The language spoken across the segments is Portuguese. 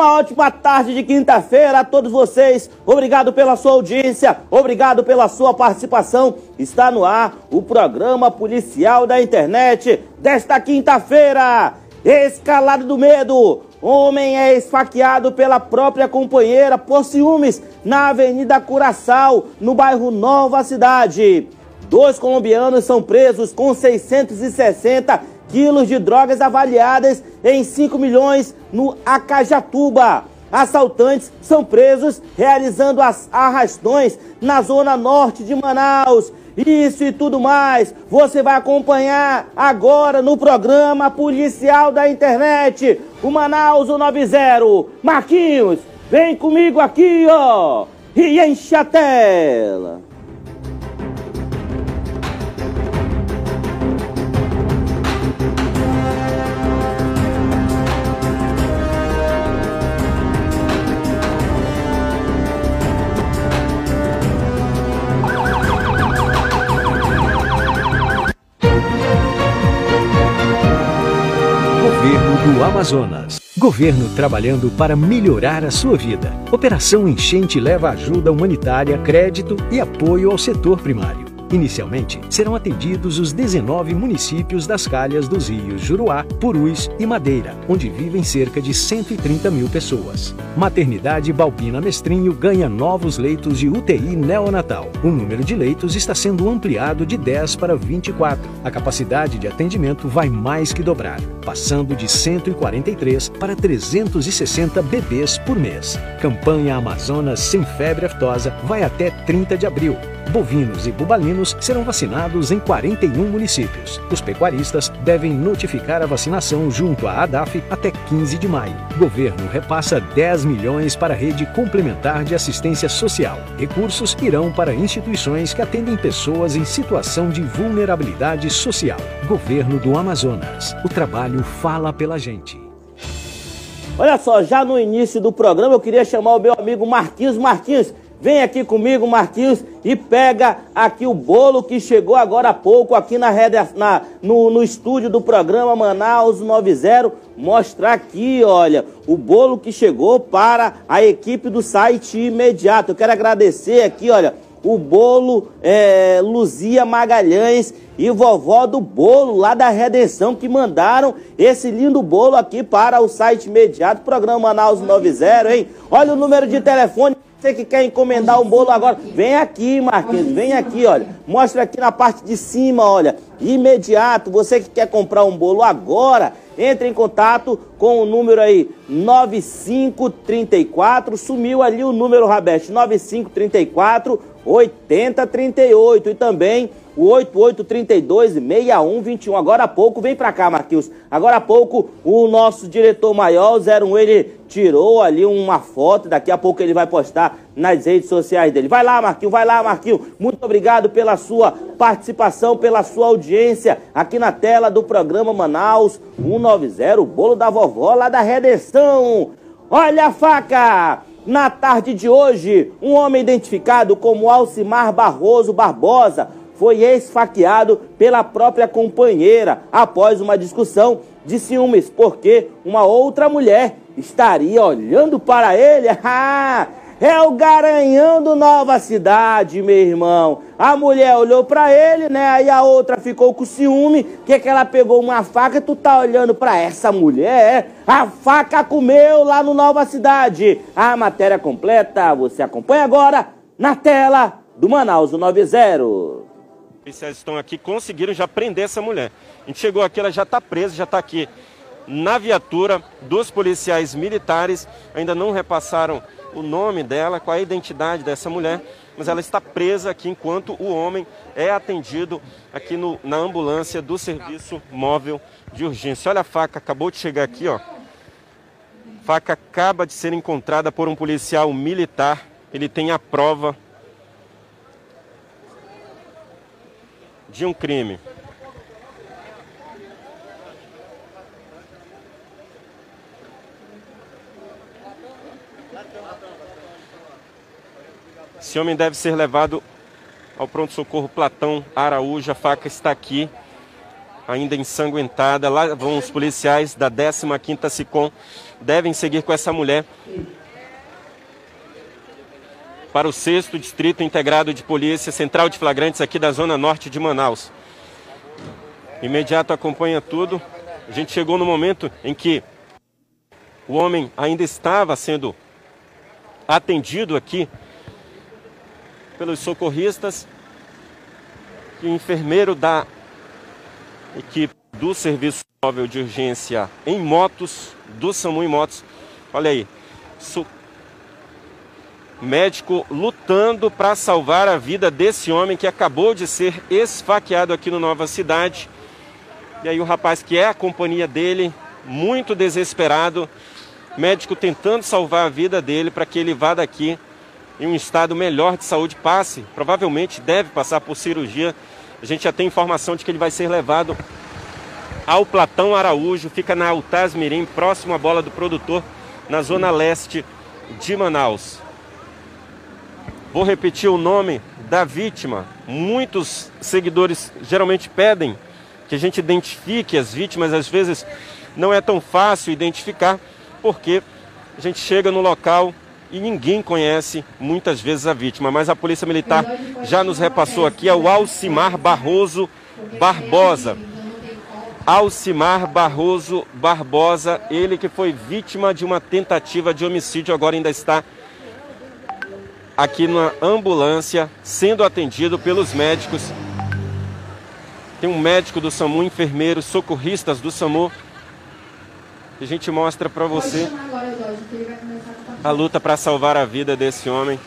Uma ótima tarde de quinta-feira a todos vocês. Obrigado pela sua audiência, obrigado pela sua participação. Está no ar o programa policial da internet desta quinta-feira. Escalado do medo. Homem é esfaqueado pela própria companheira por ciúmes na Avenida Curaçao, no bairro Nova Cidade. Dois colombianos são presos com 660 quilos de drogas avaliadas em 5 milhões no Acajatuba. Assaltantes são presos realizando as arrastões na zona norte de Manaus. Isso e tudo mais você vai acompanhar agora no programa policial da internet, o Manaus 90. Marquinhos, vem comigo aqui, ó, e enche a tela. Amazonas. Governo trabalhando para melhorar a sua vida. Operação Enchente leva ajuda humanitária, crédito e apoio ao setor primário. Inicialmente, serão atendidos os 19 municípios das calhas dos rios Juruá, Purus e Madeira, onde vivem cerca de 130 mil pessoas. Maternidade Balbina Mestrinho ganha novos leitos de UTI neonatal. O número de leitos está sendo ampliado de 10 para 24. A capacidade de atendimento vai mais que dobrar, passando de 143 para 360 bebês por mês. Campanha Amazonas Sem Febre Aftosa vai até 30 de abril. Bovinos e bubalinos serão vacinados em 41 municípios. Os pecuaristas devem notificar a vacinação junto à ADAF até 15 de maio. Governo repassa 10 milhões para a rede complementar de assistência social. Recursos irão para instituições que atendem pessoas em situação de vulnerabilidade social. Governo do Amazonas. O trabalho fala pela gente. Olha só, já no início do programa eu queria chamar o meu amigo Marquinhos. Marquinhos, Vem aqui comigo, Marquinhos, e pega aqui o bolo que chegou agora há pouco aqui na, na no, no estúdio do programa Manaus 90. Mostrar aqui, olha, o bolo que chegou para a equipe do site imediato. Eu quero agradecer aqui, olha, o bolo é, Luzia Magalhães e vovó do bolo lá da Redenção que mandaram esse lindo bolo aqui para o site imediato, programa Manaus 90, hein? Olha o número de telefone. Você que quer encomendar um bolo agora, vem aqui, Marquinhos, vem aqui, olha. Mostra aqui na parte de cima, olha. Imediato, você que quer comprar um bolo agora, entre em contato com o número aí 9534, sumiu ali o número Rabeste, 9534 8038 e também o 8832 6121. Agora há pouco, vem pra cá, Marquinhos. Agora há pouco, o nosso diretor maior, o 01, ele tirou ali uma foto. Daqui a pouco ele vai postar nas redes sociais dele. Vai lá, Marquinhos, vai lá, Marquinhos. Muito obrigado pela sua participação, pela sua audiência aqui na tela do programa Manaus 190, o bolo da vovó lá da Redenção. Olha a faca! Na tarde de hoje, um homem identificado como Alcimar Barroso Barbosa foi esfaqueado pela própria companheira após uma discussão de ciúmes, porque uma outra mulher estaria olhando para ele. É o garanhão do Nova Cidade, meu irmão. A mulher olhou para ele, né? Aí a outra ficou com ciúme, que que ela pegou uma faca e tu tá olhando para essa mulher? A faca comeu lá no Nova Cidade. A matéria completa você acompanha agora na tela do Manaus 90. Os policiais estão aqui, conseguiram já prender essa mulher. A gente chegou aqui, ela já está presa, já está aqui na viatura dos policiais militares, ainda não repassaram o nome dela, qual a identidade dessa mulher, mas ela está presa aqui enquanto o homem é atendido aqui no, na ambulância do serviço móvel de urgência. Olha a faca, acabou de chegar aqui, ó. Faca acaba de ser encontrada por um policial militar. Ele tem a prova de um crime. Esse homem deve ser levado ao pronto-socorro Platão Araújo. A faca está aqui. ainda ensanguentada. Lá vão os policiais da 15ª SICOM, devem seguir com essa mulher para o 6 Distrito Integrado de Polícia Central de Flagrantes aqui da Zona Norte de Manaus. Imediato acompanha tudo. A gente chegou no momento em que o homem ainda estava sendo atendido aqui pelos socorristas o enfermeiro da equipe do Serviço Móvel de Urgência em motos, do SAMU em motos. Olha aí, médico lutando para salvar a vida desse homem que acabou de ser esfaqueado aqui no Nova Cidade. E aí o rapaz que é a companhia dele, muito desesperado, médico tentando salvar a vida dele para que ele vá daqui em um estado melhor de saúde, passe, provavelmente deve passar por cirurgia. A gente já tem informação de que ele vai ser levado ao Platão Araújo, fica na Altaz Mirim, próximo à bola do produtor, na zona leste de Manaus. Vou repetir o nome da vítima. Muitos seguidores geralmente pedem que a gente identifique as vítimas, às vezes não é tão fácil identificar, porque a gente chega no local e ninguém conhece muitas vezes a vítima, mas a Polícia Militar já nos repassou aqui é o Alcimar Barroso Barbosa. Alcimar Barroso Barbosa, ele que foi vítima de uma tentativa de homicídio, agora ainda está aqui na ambulância, sendo atendido pelos médicos. Tem um médico do SAMU, enfermeiros, socorristas do SAMU. A gente mostra para você a luta para salvar a vida desse homem.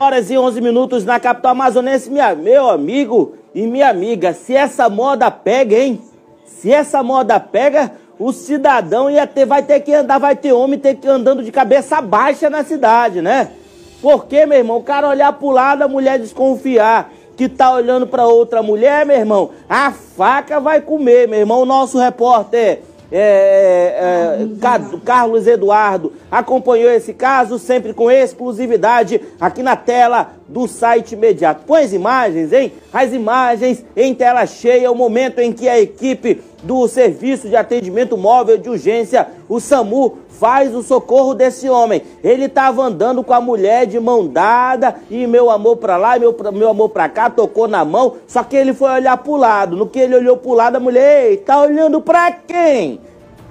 Horas e 11 minutos na capital amazonense, minha, meu amigo e minha amiga. Se essa moda pega, hein? Se essa moda pega, o cidadão ia ter, vai ter que andar, vai ter homem ter que andando de cabeça baixa na cidade, né? Porque, meu irmão, o cara olhar pro lado, a mulher desconfiar que tá olhando para outra mulher, meu irmão, a faca vai comer, meu irmão. O nosso repórter é, é, é Carlos Eduardo acompanhou esse caso sempre com exclusividade aqui na tela do site imediato. Põe as imagens, hein? As imagens em tela cheia, o momento em que a equipe do Serviço de Atendimento Móvel de Urgência, o SAMU, faz o socorro desse homem. Ele estava andando com a mulher de mão dada e meu amor para lá, meu, meu amor para cá, tocou na mão, só que ele foi olhar pro lado. No que ele olhou pro lado, a mulher, ei, tá olhando para quem?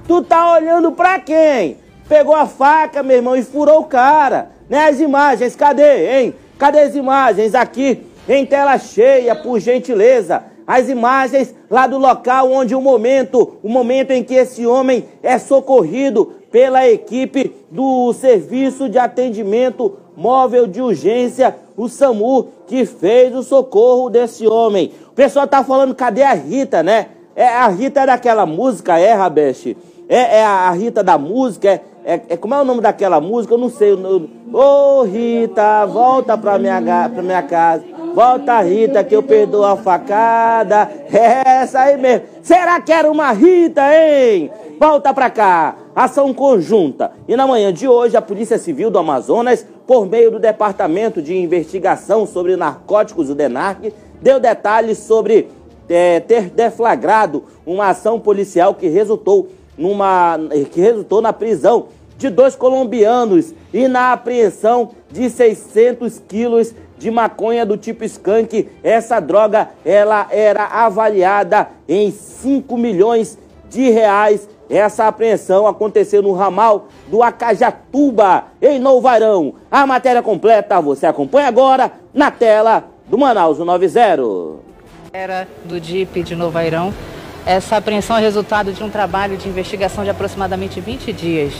Tu tá olhando para quem? Pegou a faca, meu irmão, e furou o cara. Né? As imagens, cadê, hein? Cadê as imagens aqui em tela cheia, por gentileza? As imagens lá do local onde o momento, o momento em que esse homem é socorrido pela equipe do Serviço de Atendimento Móvel de Urgência, o SAMU, que fez o socorro desse homem. O pessoal tá falando, cadê a Rita, né? É, a Rita é daquela música, é, Rabeste? É, é a Rita da música, é, é, é, como é o nome daquela música? Eu não sei. Ô, oh, Rita, volta pra minha, pra minha casa. Volta, Rita, que eu perdoo a facada. É essa aí mesmo. Será que era uma Rita, hein? Volta pra cá. Ação conjunta. E na manhã de hoje, a Polícia Civil do Amazonas, por meio do Departamento de Investigação sobre Narcóticos, o DENARC, deu detalhes sobre é, ter deflagrado uma ação policial que resultou, numa, que resultou na prisão de dois colombianos e na apreensão de 600 quilos de maconha do tipo skunk. Essa droga ela era avaliada em 5 milhões de reais. Essa apreensão aconteceu no ramal do Acajatuba, em Novarão. A matéria completa você acompanha agora na tela do Manaus 90. Era do DIP de Novairão. Essa apreensão é resultado de um trabalho de investigação de aproximadamente 20 dias.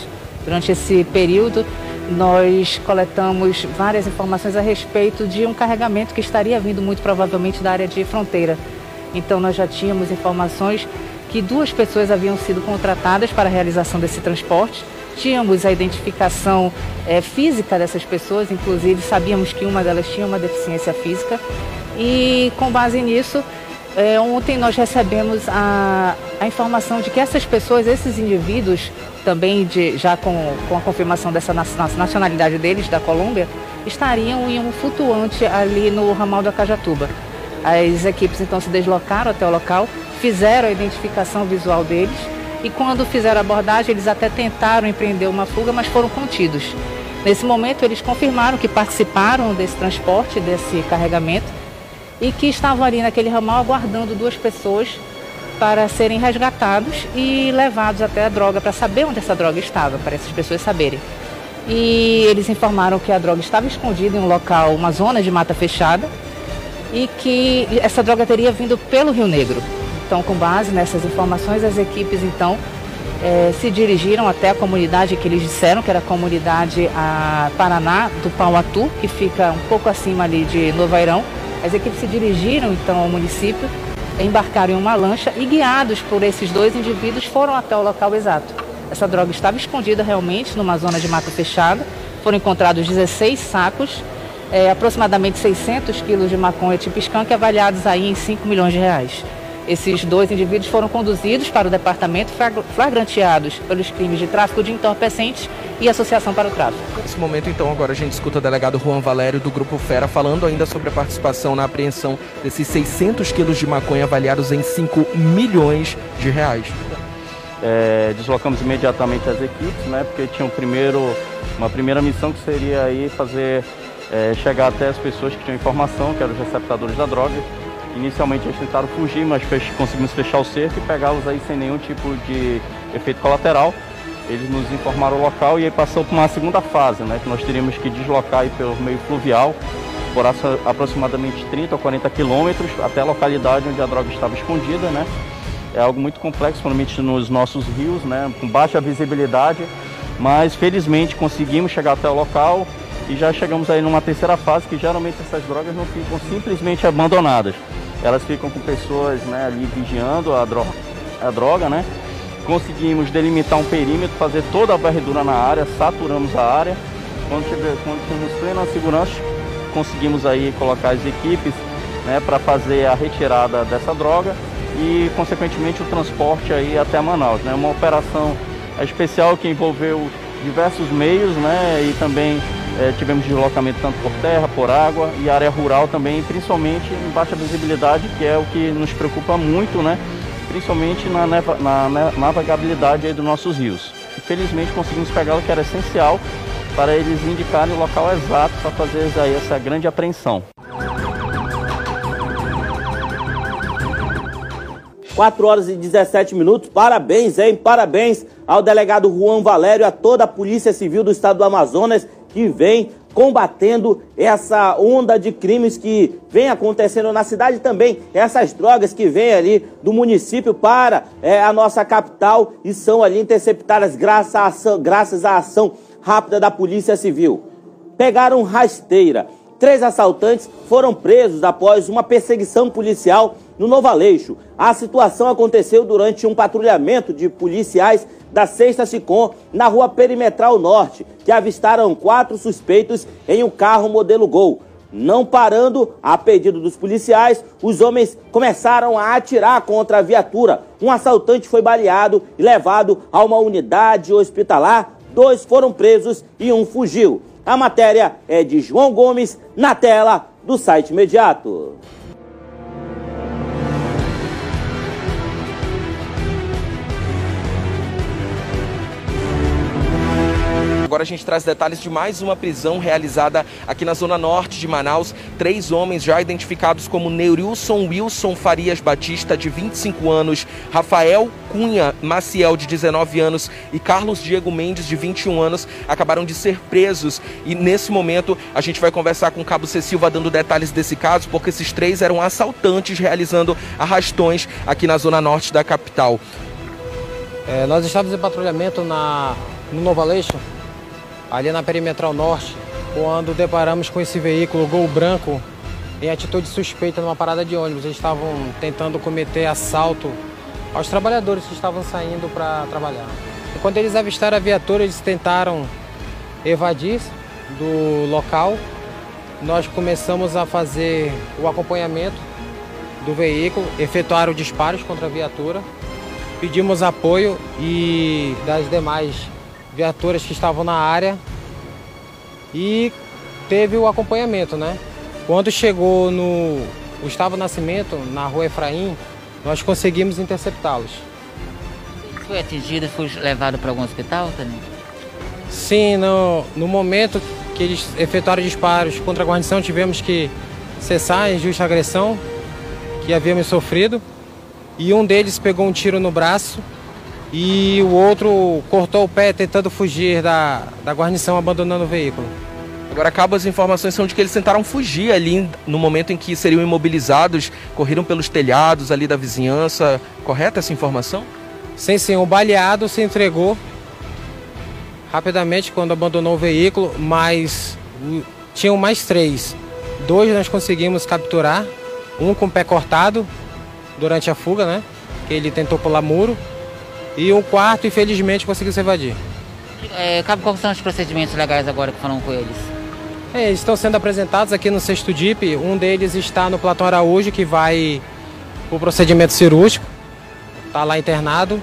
Durante esse período, nós coletamos várias informações a respeito de um carregamento que estaria vindo muito provavelmente da área de fronteira. Então, nós já tínhamos informações que duas pessoas haviam sido contratadas para a realização desse transporte. Tínhamos a identificação é, física dessas pessoas, inclusive sabíamos que uma delas tinha uma deficiência física. E com base nisso, é, ontem nós recebemos a, a informação de que essas pessoas, esses indivíduos, também de, já com, com a confirmação dessa nacionalidade deles, da Colômbia, estariam em um flutuante ali no ramal da Cajatuba. As equipes então se deslocaram até o local, fizeram a identificação visual deles e quando fizeram a abordagem eles até tentaram empreender uma fuga, mas foram contidos. Nesse momento eles confirmaram que participaram desse transporte, desse carregamento e que estavam ali naquele ramal aguardando duas pessoas para serem resgatados e levados até a droga para saber onde essa droga estava, para essas pessoas saberem. E eles informaram que a droga estava escondida em um local, uma zona de mata fechada, e que essa droga teria vindo pelo Rio Negro. Então, com base nessas informações, as equipes então eh, se dirigiram até a comunidade que eles disseram que era a comunidade a Paraná do Pauatu, que fica um pouco acima ali de Novairão. As equipes se dirigiram então ao município, embarcaram em uma lancha e guiados por esses dois indivíduos foram até o local exato. Essa droga estava escondida realmente numa zona de mata fechada. Foram encontrados 16 sacos, é, aproximadamente 600 quilos de maconha tipo skunk, avaliados aí em 5 milhões de reais. Esses dois indivíduos foram conduzidos para o departamento flagranteados pelos crimes de tráfico de entorpecentes e associação para o tráfico. Nesse momento, então, agora a gente escuta o delegado Juan Valério do Grupo Fera falando ainda sobre a participação na apreensão desses 600 quilos de maconha avaliados em 5 milhões de reais. É, deslocamos imediatamente as equipes, né, porque tinha um primeiro, uma primeira missão que seria aí fazer é, chegar até as pessoas que tinham informação, que eram os receptadores da droga. Inicialmente eles tentaram fugir, mas fech conseguimos fechar o cerco e pegá-los aí sem nenhum tipo de efeito colateral. Eles nos informaram o local e aí passou para uma segunda fase, né, que nós teríamos que deslocar aí pelo meio fluvial por aproximadamente 30 ou 40 quilômetros até a localidade onde a droga estava escondida, né? É algo muito complexo, principalmente nos nossos rios, né, com baixa visibilidade, mas felizmente conseguimos chegar até o local e já chegamos aí numa terceira fase que geralmente essas drogas não ficam simplesmente abandonadas. Elas ficam com pessoas né, ali vigiando a droga, a droga, né? Conseguimos delimitar um perímetro, fazer toda a varredura na área, saturamos a área. Quando, tiver, quando temos plena segurança, conseguimos aí colocar as equipes né, para fazer a retirada dessa droga e, consequentemente, o transporte aí até Manaus. Né? Uma operação especial que envolveu diversos meios né? e também é, tivemos deslocamento tanto por terra, por água e área rural também, principalmente em baixa visibilidade, que é o que nos preocupa muito, né? principalmente na, neva, na, na navegabilidade dos nossos rios. Infelizmente conseguimos pegá-lo, que era essencial para eles indicarem o local exato para fazer aí essa grande apreensão. 4 horas e 17 minutos. Parabéns, hein? Parabéns ao delegado Juan Valério, a toda a Polícia Civil do Estado do Amazonas que vem combatendo essa onda de crimes que vem acontecendo na cidade também, essas drogas que vêm ali do município para é, a nossa capital e são ali interceptadas graças à ação, graças à ação rápida da Polícia Civil. Pegaram rasteira. Três assaltantes foram presos após uma perseguição policial no Novo Aleixo. A situação aconteceu durante um patrulhamento de policiais da Sexta Sicom na rua Perimetral Norte, que avistaram quatro suspeitos em um carro modelo Gol. Não parando, a pedido dos policiais, os homens começaram a atirar contra a viatura. Um assaltante foi baleado e levado a uma unidade hospitalar. Dois foram presos e um fugiu. A matéria é de João Gomes, na tela do site imediato. Agora a gente traz detalhes de mais uma prisão realizada aqui na zona norte de Manaus. Três homens já identificados como Neurilson Wilson Farias Batista, de 25 anos, Rafael Cunha Maciel, de 19 anos, e Carlos Diego Mendes, de 21 anos, acabaram de ser presos. E nesse momento a gente vai conversar com o Cabo C. Silva dando detalhes desse caso, porque esses três eram assaltantes realizando arrastões aqui na zona norte da capital. É, nós estávamos em patrulhamento na, no Novo Aleixo, ali na perimetral norte, quando deparamos com esse veículo Gol Branco em atitude suspeita numa parada de ônibus. Eles estavam tentando cometer assalto aos trabalhadores que estavam saindo para trabalhar. E quando eles avistaram a viatura, eles tentaram evadir do local. Nós começamos a fazer o acompanhamento do veículo, efetuar disparos contra a viatura. Pedimos apoio e das demais viaturas que estavam na área e teve o acompanhamento, né? Quando chegou no Gustavo Nascimento, na rua Efraim, nós conseguimos interceptá-los. Foi atingido, foi levado para algum hospital também? Sim, no, no momento que eles efetuaram disparos contra a guarnição, tivemos que cessar a injusta agressão que havíamos sofrido. E um deles pegou um tiro no braço e o outro cortou o pé tentando fugir da, da guarnição, abandonando o veículo. Agora, acaba as informações são de que eles tentaram fugir ali no momento em que seriam imobilizados, correram pelos telhados ali da vizinhança. Correta essa informação? Sim, sim. O baleado se entregou rapidamente quando abandonou o veículo, mas tinham mais três. Dois nós conseguimos capturar, um com o pé cortado durante a fuga, né? Que ele tentou pular muro. E o quarto, infelizmente, conseguiu se evadir. É, quais são os procedimentos legais agora que falam com eles? É, eles estão sendo apresentados aqui no sexto DIP. Um deles está no Platão Araújo, que vai o procedimento cirúrgico. Está lá internado.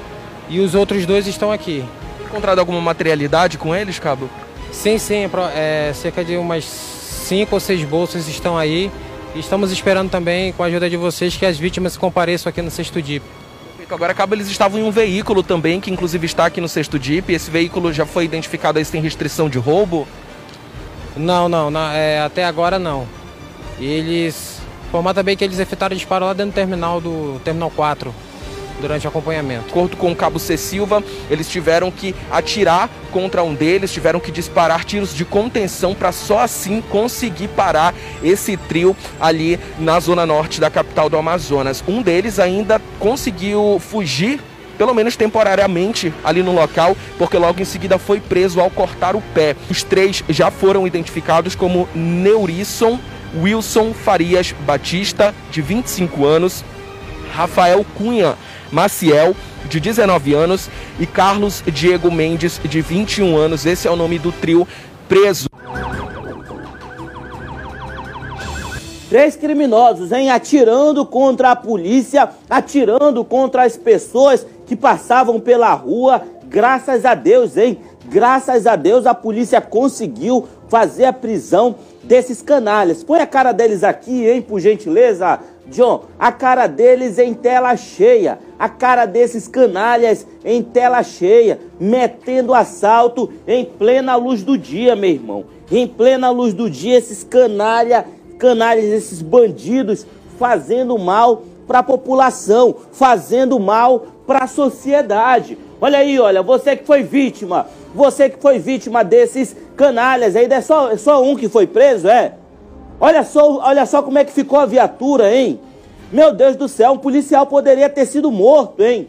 E os outros dois estão aqui. Encontrado alguma materialidade com eles, Cabo? Sim, sim. É, cerca de umas cinco ou seis bolsas estão aí. E estamos esperando também, com a ajuda de vocês, que as vítimas compareçam aqui no sexto DIP. Agora, Cabo, eles estavam em um veículo também, que inclusive está aqui no sexto DIP. Esse veículo já foi identificado aí sem restrição de roubo? Não, não, não é, até agora não. Eles. Informar também que eles efetuaram disparo lá dentro do terminal do Terminal 4 durante o acompanhamento. De acordo com o cabo C. Silva, eles tiveram que atirar contra um deles, tiveram que disparar tiros de contenção para só assim conseguir parar esse trio ali na zona norte da capital do Amazonas. Um deles ainda conseguiu fugir pelo menos temporariamente ali no local, porque logo em seguida foi preso ao cortar o pé. Os três já foram identificados como Neurisson Wilson Farias Batista, de 25 anos, Rafael Cunha Maciel, de 19 anos, e Carlos Diego Mendes, de 21 anos. Esse é o nome do trio preso. Três criminosos, hein? Atirando contra a polícia, atirando contra as pessoas que passavam pela rua. Graças a Deus, hein? Graças a Deus a polícia conseguiu fazer a prisão desses canalhas. Põe a cara deles aqui, hein, por gentileza, John. A cara deles em tela cheia. A cara desses canalhas em tela cheia, metendo assalto em plena luz do dia, meu irmão. Em plena luz do dia, esses canalha, canalhas, esses bandidos fazendo mal para a população, fazendo mal para a sociedade. Olha aí, olha, você que foi vítima, você que foi vítima desses canalhas aí, é só, só um que foi preso, é? Olha só, olha só como é que ficou a viatura, hein? Meu Deus do céu, um policial poderia ter sido morto, hein?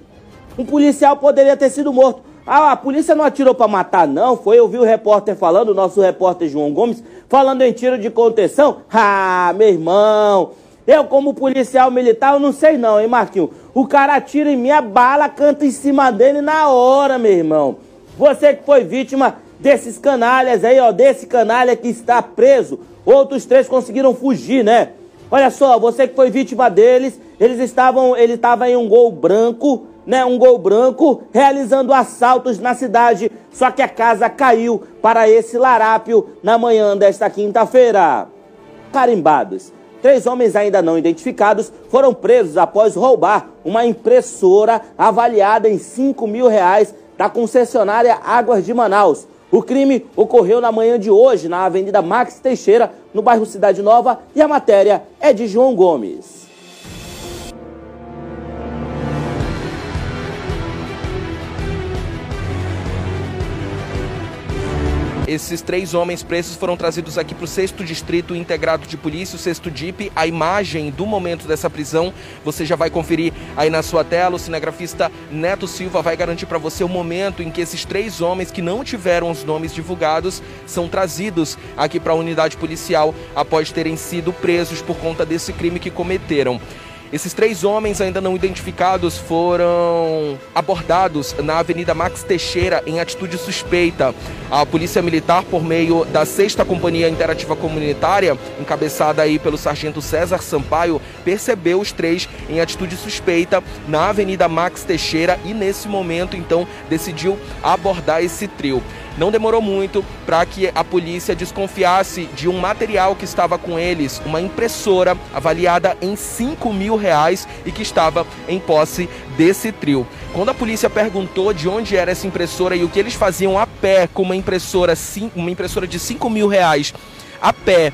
Um policial poderia ter sido morto. Ah, a polícia não atirou para matar, não. Foi, eu vi o repórter falando, o nosso repórter João Gomes, falando em tiro de contenção. Ah, meu irmão, eu como policial militar, eu não sei não, hein, Marquinhos? O cara atira em mim, a bala canta em cima dele na hora, meu irmão. Você que foi vítima desses canalhas aí, ó, desse canalha que está preso. Outros três conseguiram fugir, né? Olha só, você que foi vítima deles, eles estavam, ele estava em um gol branco, né? Um gol branco, realizando assaltos na cidade. Só que a casa caiu para esse larápio na manhã desta quinta-feira. Carimbados. Três homens ainda não identificados foram presos após roubar uma impressora avaliada em 5 mil reais da concessionária Águas de Manaus. O crime ocorreu na manhã de hoje na Avenida Max Teixeira, no bairro Cidade Nova, e a matéria é de João Gomes. Esses três homens presos foram trazidos aqui para o sexto distrito integrado de polícia, o sexto DIP. A imagem do momento dessa prisão você já vai conferir aí na sua tela. O cinegrafista Neto Silva vai garantir para você o momento em que esses três homens que não tiveram os nomes divulgados são trazidos aqui para a unidade policial após terem sido presos por conta desse crime que cometeram. Esses três homens ainda não identificados foram abordados na Avenida Max Teixeira em atitude suspeita. A Polícia Militar, por meio da Sexta Companhia Interativa Comunitária, encabeçada aí pelo Sargento César Sampaio, percebeu os três em atitude suspeita na Avenida Max Teixeira e nesse momento então decidiu abordar esse trio. Não demorou muito para que a polícia desconfiasse de um material que estava com eles, uma impressora avaliada em 5 mil reais e que estava em posse desse trio. Quando a polícia perguntou de onde era essa impressora e o que eles faziam a pé com uma impressora, uma impressora de 5 mil reais a pé,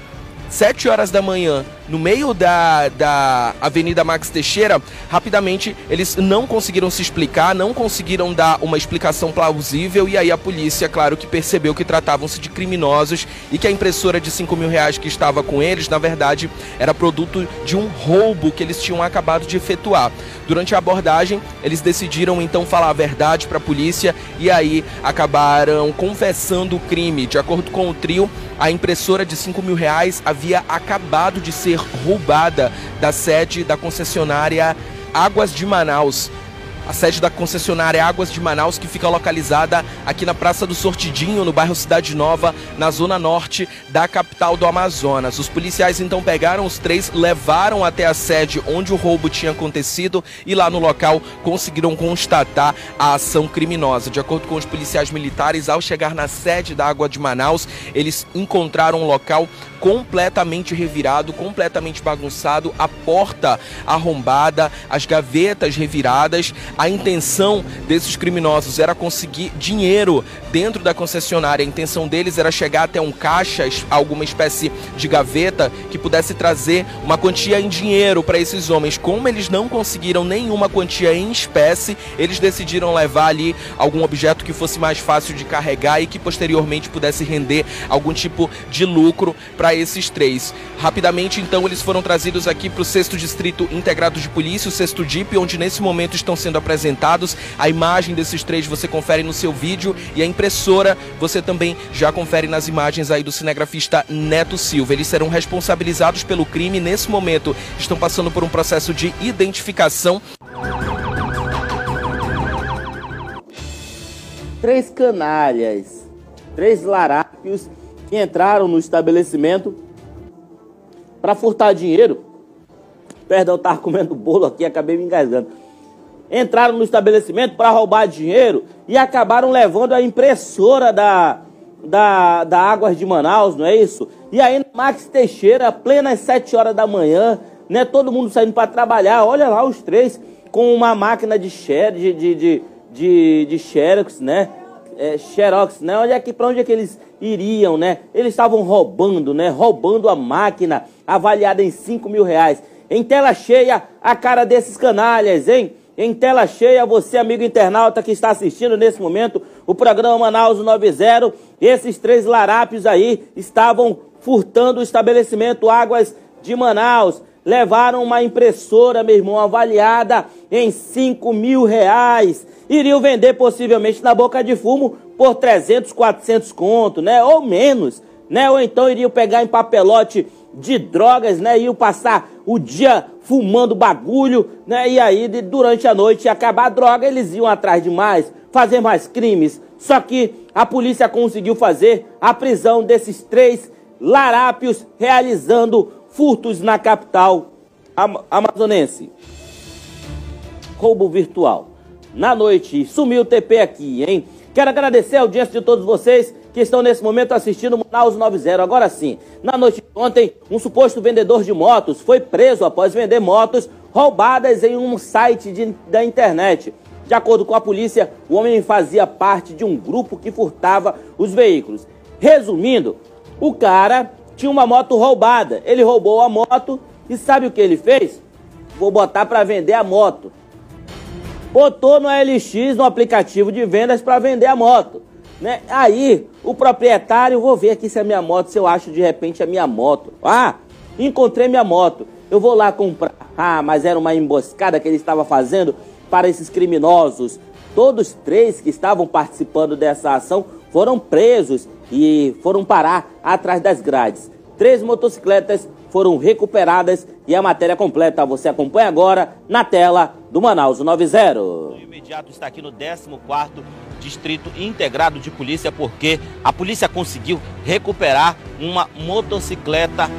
7 horas da manhã, no meio da, da Avenida Max Teixeira, rapidamente eles não conseguiram se explicar, não conseguiram dar uma explicação plausível e aí a polícia, claro, que percebeu que tratavam-se de criminosos e que a impressora de 5 mil reais que estava com eles, na verdade, era produto de um roubo que eles tinham acabado de efetuar. Durante a abordagem, eles decidiram então falar a verdade para a polícia e aí acabaram confessando o crime. De acordo com o trio, a impressora de 5 mil reais havia acabado de ser roubada da sede da concessionária Águas de Manaus a sede da concessionária Águas de Manaus, que fica localizada aqui na Praça do Sortidinho, no bairro Cidade Nova, na zona norte da capital do Amazonas. Os policiais então pegaram os três, levaram até a sede onde o roubo tinha acontecido e lá no local conseguiram constatar a ação criminosa. De acordo com os policiais militares, ao chegar na sede da Água de Manaus, eles encontraram um local completamente revirado, completamente bagunçado, a porta arrombada, as gavetas reviradas. A intenção desses criminosos era conseguir dinheiro dentro da concessionária. A intenção deles era chegar até um caixa, alguma espécie de gaveta que pudesse trazer uma quantia em dinheiro para esses homens. Como eles não conseguiram nenhuma quantia em espécie, eles decidiram levar ali algum objeto que fosse mais fácil de carregar e que posteriormente pudesse render algum tipo de lucro para esses três. Rapidamente, então, eles foram trazidos aqui para o sexto distrito integrado de polícia, o sexto DIP, onde nesse momento estão sendo apresentados. A imagem desses três você confere no seu vídeo e a impressora você também já confere nas imagens aí do cinegrafista Neto Silva. Eles serão responsabilizados pelo crime. Nesse momento, estão passando por um processo de identificação. Três canalhas, três larápios que entraram no estabelecimento para furtar dinheiro. Perdão, eu estava comendo bolo aqui, acabei me engasgando. Entraram no estabelecimento para roubar dinheiro e acabaram levando a impressora da, da, da Águas de Manaus, não é isso? E aí, Max Teixeira, plenas 7 horas da manhã, né? Todo mundo saindo para trabalhar. Olha lá os três com uma máquina de, share, de, de, de, de, de Xerox, né? É, Xerox, né? Olha aqui para onde é que eles iriam, né? Eles estavam roubando, né? Roubando a máquina avaliada em 5 mil reais. Em tela cheia, a cara desses canalhas, hein? Em tela cheia, você, amigo internauta que está assistindo nesse momento o programa Manaus 90, esses três larápios aí estavam furtando o estabelecimento Águas de Manaus. Levaram uma impressora, meu irmão, avaliada em 5 mil reais. Iriam vender possivelmente na boca de fumo por 300, 400 conto, né? Ou menos, né? Ou então iriam pegar em papelote de drogas, né? Iam passar o dia fumando bagulho, né? E aí, durante a noite, acabar a droga, eles iam atrás de mais, fazer mais crimes. Só que a polícia conseguiu fazer a prisão desses três larápios realizando furtos na capital amazonense. Roubo virtual. Na noite, sumiu o TP aqui, hein? Quero agradecer a audiência de todos vocês que estão nesse momento assistindo Manaus 90. Agora sim, na noite de ontem, um suposto vendedor de motos foi preso após vender motos roubadas em um site de, da internet. De acordo com a polícia, o homem fazia parte de um grupo que furtava os veículos. Resumindo, o cara tinha uma moto roubada. Ele roubou a moto e sabe o que ele fez? Vou botar para vender a moto botou no LX, no aplicativo de vendas, para vender a moto. Né? Aí, o proprietário, vou ver aqui se é minha moto, se eu acho de repente a minha moto. Ah, encontrei minha moto. Eu vou lá comprar. Ah, mas era uma emboscada que ele estava fazendo para esses criminosos. Todos três que estavam participando dessa ação foram presos e foram parar atrás das grades. Três motocicletas foram recuperadas e a matéria completa você acompanha agora na tela do Manaus 90. O imediato está aqui no 14º Distrito Integrado de Polícia porque a polícia conseguiu recuperar uma motocicleta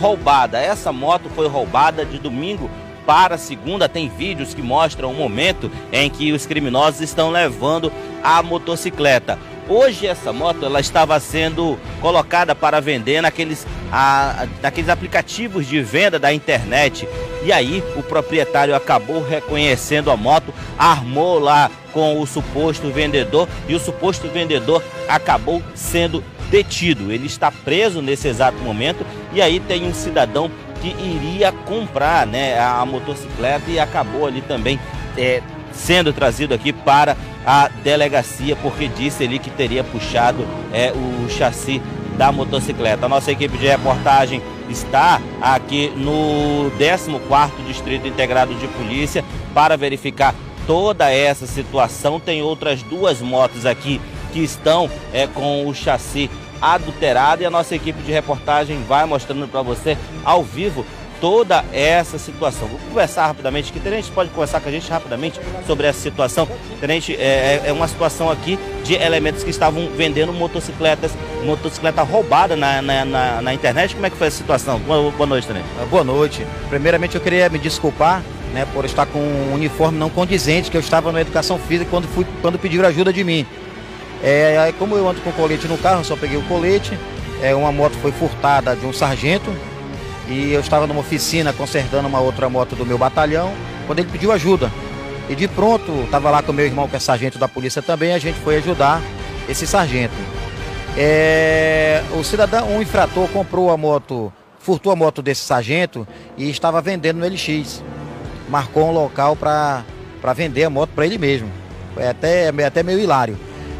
roubada. Essa moto foi roubada de domingo para segunda. Tem vídeos que mostram o momento em que os criminosos estão levando a motocicleta. Hoje essa moto ela estava sendo colocada para vender naqueles, a, naqueles aplicativos de venda da internet. E aí o proprietário acabou reconhecendo a moto, armou lá com o suposto vendedor e o suposto vendedor acabou sendo detido. Ele está preso nesse exato momento e aí tem um cidadão que iria comprar né, a motocicleta e acabou ali também é, sendo trazido aqui para a delegacia porque disse ali que teria puxado é, o chassi da motocicleta. A nossa equipe de reportagem está aqui no 14º Distrito Integrado de Polícia para verificar toda essa situação. Tem outras duas motos aqui que estão é, com o chassi adulterado e a nossa equipe de reportagem vai mostrando para você ao vivo toda essa situação. Vou conversar rapidamente aqui. Tenente, pode conversar com a gente rapidamente sobre essa situação? Tenente, é, é, é uma situação aqui de elementos que estavam vendendo motocicletas, motocicleta roubada na, na, na, na internet. Como é que foi a situação? Boa, boa noite, Tenente. Ah, boa noite. Primeiramente eu queria me desculpar né, por estar com um uniforme não condizente, que eu estava na educação física quando, fui, quando pediram ajuda de mim. É, como eu ando com colete no carro, só peguei o colete. É, uma moto foi furtada de um sargento, e eu estava numa oficina consertando uma outra moto do meu batalhão, quando ele pediu ajuda. E de pronto, estava lá com meu irmão, que é sargento da polícia também, a gente foi ajudar esse sargento. É, o cidadão, um infrator, comprou a moto, furtou a moto desse sargento e estava vendendo no LX. Marcou um local para vender a moto para ele mesmo. É até, até meio hilário.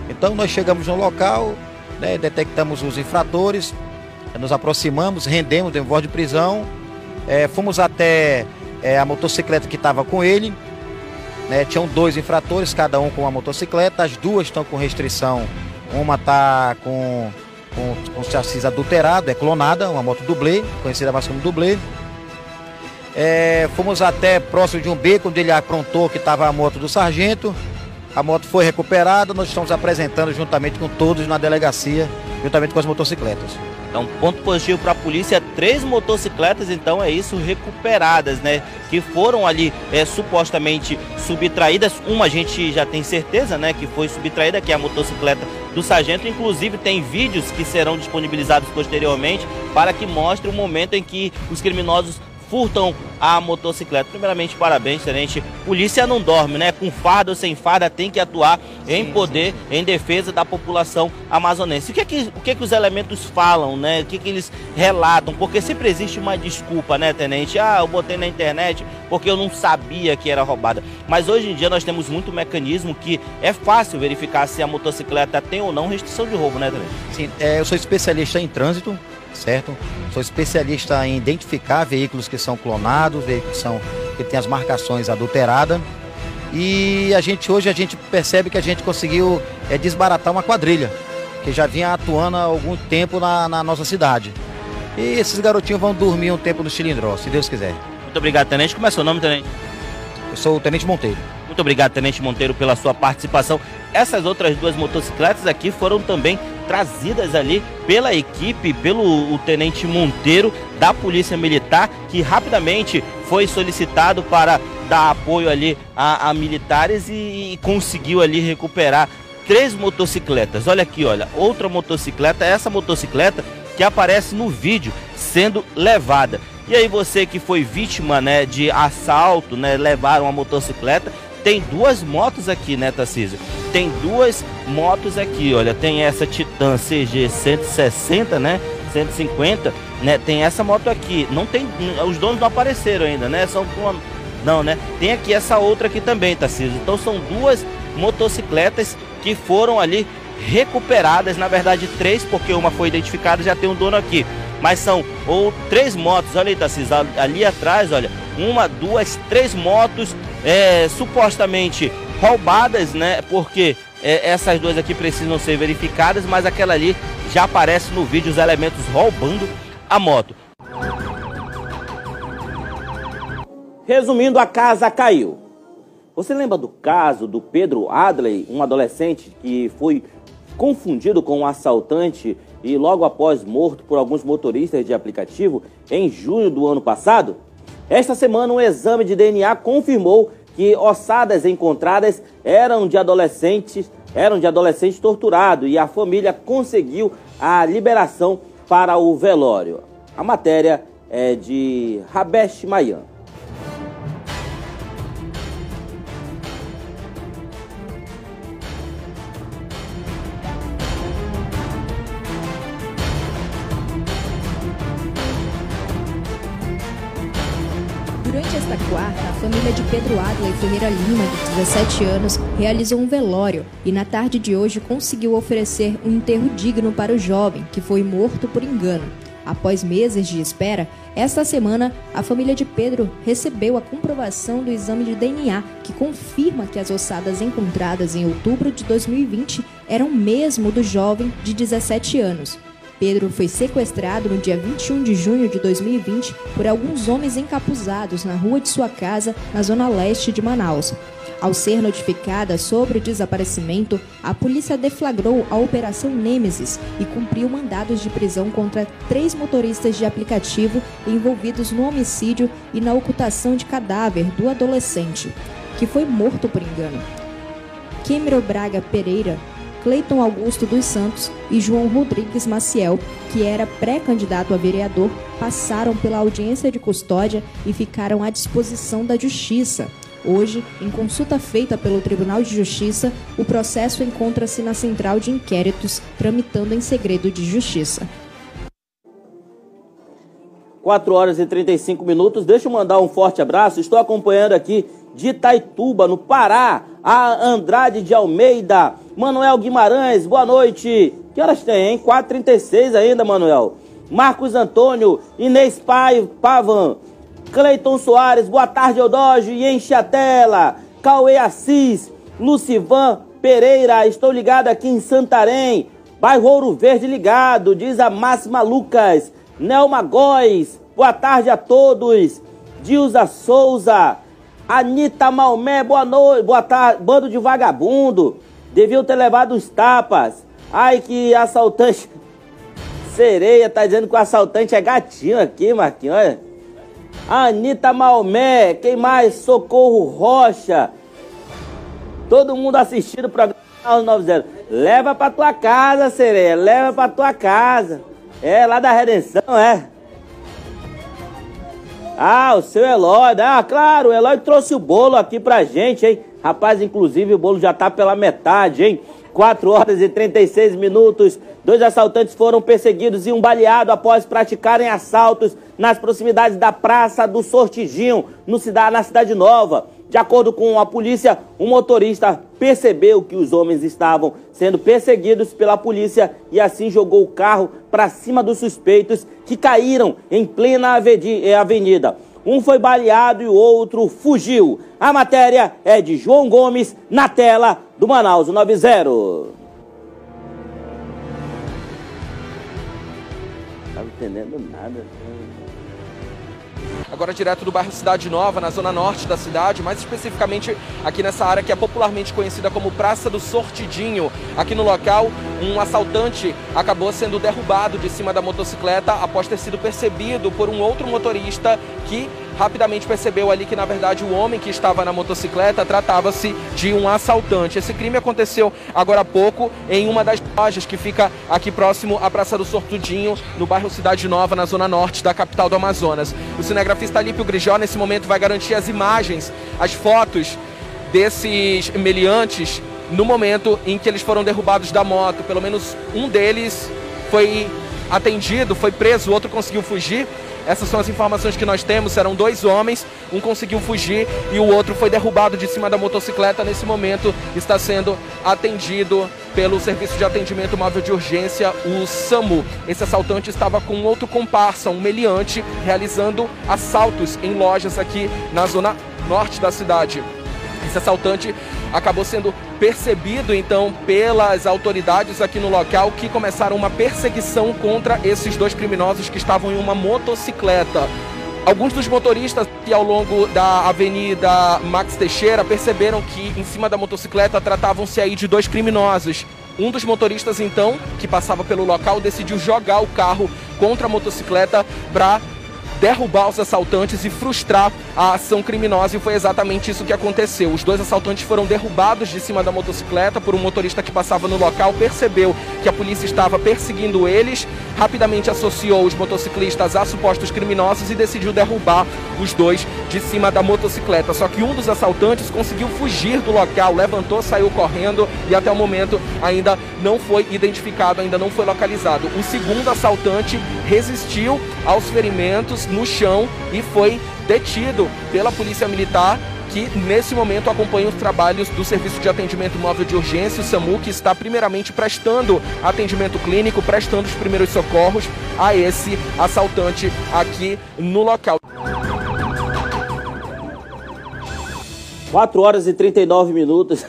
Então nós chegamos no local, né, detectamos os infratores, nos aproximamos, rendemos, demos voz de prisão, é, fomos até é, a motocicleta que estava com ele, né, tinham dois infratores, cada um com uma motocicleta, as duas estão com restrição, uma está com, com, com chassis adulterado, é clonada, uma moto dublê, conhecida mais como dublê. É, fomos até próximo de um beco onde ele aprontou que estava a moto do sargento. A moto foi recuperada, nós estamos apresentando juntamente com todos na delegacia, juntamente com as motocicletas. Então, ponto positivo para a polícia, três motocicletas, então é isso, recuperadas, né? Que foram ali é, supostamente subtraídas. Uma a gente já tem certeza, né? Que foi subtraída, que é a motocicleta do sargento. Inclusive, tem vídeos que serão disponibilizados posteriormente para que mostre o momento em que os criminosos furtam a motocicleta. Primeiramente, parabéns, tenente. Polícia não dorme, né? Com farda ou sem farda, tem que atuar sim, em poder, sim. em defesa da população amazonense. O que é que, o que, é que os elementos falam, né? O que, é que eles relatam? Porque sempre existe uma desculpa, né, tenente? Ah, eu botei na internet porque eu não sabia que era roubada. Mas hoje em dia nós temos muito mecanismo que é fácil verificar se a motocicleta tem ou não restrição de roubo, né, tenente? Sim, é, eu sou especialista em trânsito certo? Sou especialista em identificar veículos que são clonados, veículos que, são, que têm as marcações adulteradas. E a gente hoje a gente percebe que a gente conseguiu é, desbaratar uma quadrilha que já vinha atuando há algum tempo na, na nossa cidade. E esses garotinhos vão dormir um tempo no Chilindró, se Deus quiser. Muito obrigado, Tenente. Como é seu nome, Tenente? Eu sou o Tenente Monteiro. Muito obrigado, Tenente Monteiro, pela sua participação. Essas outras duas motocicletas aqui foram também trazidas ali pela equipe, pelo Tenente Monteiro da Polícia Militar, que rapidamente foi solicitado para dar apoio ali a, a militares e, e conseguiu ali recuperar três motocicletas. Olha aqui, olha, outra motocicleta, essa motocicleta que aparece no vídeo sendo levada. E aí você que foi vítima, né, de assalto, né, levaram a motocicleta, tem duas motos aqui, né, Tarcísio? Tem duas motos aqui, olha. Tem essa Titan CG 160, né? 150, né? Tem essa moto aqui. Não tem. Os donos não apareceram ainda, né? São. Não, né? Tem aqui essa outra aqui também, Tarcísio. Então são duas motocicletas que foram ali recuperadas, na verdade três, porque uma foi identificada já tem um dono aqui. Mas são ou três motos, olha aí, Tarcísio, ali atrás, olha, uma, duas, três motos é, supostamente roubadas, né? Porque é, essas duas aqui precisam ser verificadas, mas aquela ali já aparece no vídeo os elementos roubando a moto. Resumindo, a casa caiu. Você lembra do caso do Pedro Adley, um adolescente que foi confundido com um assaltante e logo após morto por alguns motoristas de aplicativo em junho do ano passado? Esta semana, um exame de DNA confirmou que ossadas encontradas eram de adolescentes eram de adolescente torturado e a família conseguiu a liberação para o velório. A matéria é de Rabesh Mayan. Durante esta quarta, a família de Pedro Adler Ferreira Lima, de 17 anos, realizou um velório e na tarde de hoje conseguiu oferecer um enterro digno para o jovem, que foi morto por engano. Após meses de espera, esta semana a família de Pedro recebeu a comprovação do exame de DNA, que confirma que as ossadas encontradas em outubro de 2020 eram mesmo do jovem de 17 anos. Pedro foi sequestrado no dia 21 de junho de 2020 por alguns homens encapuzados na rua de sua casa, na zona leste de Manaus. Ao ser notificada sobre o desaparecimento, a polícia deflagrou a Operação Nêmesis e cumpriu mandados de prisão contra três motoristas de aplicativo envolvidos no homicídio e na ocultação de cadáver do adolescente, que foi morto por engano. Kemero Braga Pereira, Cleiton Augusto dos Santos e João Rodrigues Maciel, que era pré-candidato a vereador, passaram pela audiência de custódia e ficaram à disposição da Justiça. Hoje, em consulta feita pelo Tribunal de Justiça, o processo encontra-se na Central de Inquéritos, tramitando em segredo de justiça. 4 horas e 35 minutos. Deixa eu mandar um forte abraço. Estou acompanhando aqui de Itaituba, no Pará, a Andrade de Almeida, Manuel Guimarães, boa noite. Que horas tem, hein? 4h36 ainda, Manuel. Marcos Antônio, Inês Pai, Pavan, Cleiton Soares, boa tarde, Eudógio, e enche a tela. Cauê Assis, Lucivan Pereira, estou ligado aqui em Santarém. Bairro Ouro Verde ligado, diz a Máxima Lucas. Nelma Góes, boa tarde a todos. Dilza Souza, Anitta Malmé, boa noite, boa tarde. Bando de vagabundo, deviam ter levado uns tapas. Ai, que assaltante. Sereia tá dizendo que o assaltante é gatinho aqui, Marquinhos, olha. Anitta Malmé, quem mais? Socorro Rocha. Todo mundo assistindo o programa 90. Leva pra tua casa, Sereia, leva pra tua casa. É, lá da Redenção, é. Ah, o seu Eloy. Ah, claro, o Eloy trouxe o bolo aqui pra gente, hein? Rapaz, inclusive o bolo já tá pela metade, hein? 4 horas e 36 minutos. Dois assaltantes foram perseguidos e um baleado após praticarem assaltos nas proximidades da Praça do Sortijinho, no cidade, na Cidade Nova. De acordo com a polícia, o um motorista percebeu que os homens estavam sendo perseguidos pela polícia e assim jogou o carro para cima dos suspeitos que caíram em plena eh, avenida. Um foi baleado e o outro fugiu. A matéria é de João Gomes na tela do Manaus 90. Não estava entendendo nada. Agora direto do bairro Cidade Nova, na zona norte da cidade, mais especificamente aqui nessa área que é popularmente conhecida como Praça do Sortidinho. Aqui no local, um assaltante acabou sendo derrubado de cima da motocicleta após ter sido percebido por um outro motorista que rapidamente percebeu ali que, na verdade, o homem que estava na motocicleta tratava-se de um assaltante. Esse crime aconteceu agora há pouco em uma das lojas que fica aqui próximo à Praça do Sortudinho, no bairro Cidade Nova, na zona norte da capital do Amazonas. O cinegrafista Alípio Grijó, nesse momento, vai garantir as imagens, as fotos desses meliantes no momento em que eles foram derrubados da moto. Pelo menos um deles foi atendido, foi preso, o outro conseguiu fugir. Essas são as informações que nós temos. Eram dois homens, um conseguiu fugir e o outro foi derrubado de cima da motocicleta. Nesse momento está sendo atendido pelo Serviço de Atendimento Móvel de Urgência, o SAMU. Esse assaltante estava com outro comparsa, um meliante, realizando assaltos em lojas aqui na zona norte da cidade. Esse assaltante acabou sendo percebido então pelas autoridades aqui no local que começaram uma perseguição contra esses dois criminosos que estavam em uma motocicleta. Alguns dos motoristas que ao longo da Avenida Max Teixeira perceberam que em cima da motocicleta tratavam-se aí de dois criminosos. Um dos motoristas então, que passava pelo local, decidiu jogar o carro contra a motocicleta para derrubar os assaltantes e frustrar a ação criminosa e foi exatamente isso que aconteceu. Os dois assaltantes foram derrubados de cima da motocicleta por um motorista que passava no local, percebeu que a polícia estava perseguindo eles, rapidamente associou os motociclistas a supostos criminosos e decidiu derrubar os dois de cima da motocicleta. Só que um dos assaltantes conseguiu fugir do local, levantou, saiu correndo e até o momento ainda não foi identificado, ainda não foi localizado. O segundo assaltante resistiu aos ferimentos no chão e foi detido pela Polícia Militar que nesse momento acompanha os trabalhos do Serviço de Atendimento Móvel de Urgência, o SAMU, que está primeiramente prestando atendimento clínico, prestando os primeiros socorros a esse assaltante aqui no local. 4 horas e 39 minutos.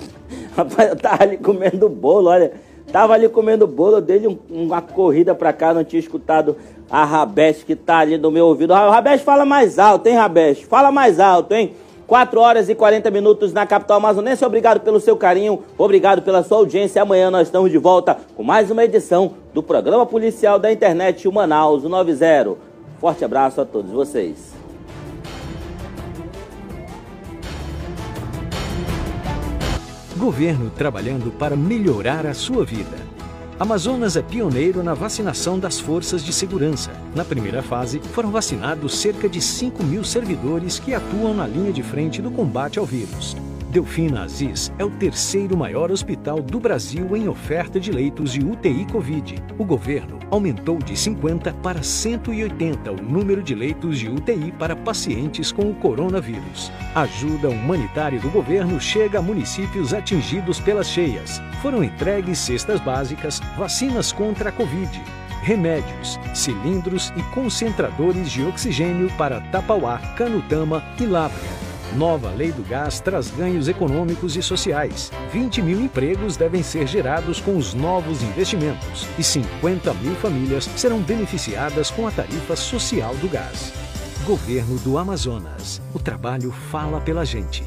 Rapaz, eu tava ali comendo bolo, olha. Tava ali comendo bolo, eu dei um, uma corrida pra cá, não tinha escutado a Rabeste que tá ali no meu ouvido. Rabeste, fala mais alto, hein, Rabeste? Fala mais alto, hein? 4 horas e 40 minutos na capital amazonense. Obrigado pelo seu carinho, obrigado pela sua audiência. Amanhã nós estamos de volta com mais uma edição do programa policial da internet o Manaus 90. Forte abraço a todos vocês. Governo trabalhando para melhorar a sua vida. Amazonas é pioneiro na vacinação das forças de segurança. Na primeira fase, foram vacinados cerca de 5 mil servidores que atuam na linha de frente do combate ao vírus. Delfina Aziz é o terceiro maior hospital do Brasil em oferta de leitos de UTI Covid. O governo aumentou de 50 para 180 o número de leitos de UTI para pacientes com o coronavírus. A ajuda humanitária do governo chega a municípios atingidos pelas cheias. Foram entregues cestas básicas, vacinas contra a Covid, remédios, cilindros e concentradores de oxigênio para Tapauá, Canutama e Lábrea. Nova lei do gás traz ganhos econômicos e sociais. 20 mil empregos devem ser gerados com os novos investimentos e 50 mil famílias serão beneficiadas com a tarifa social do gás. Governo do Amazonas. O trabalho fala pela gente.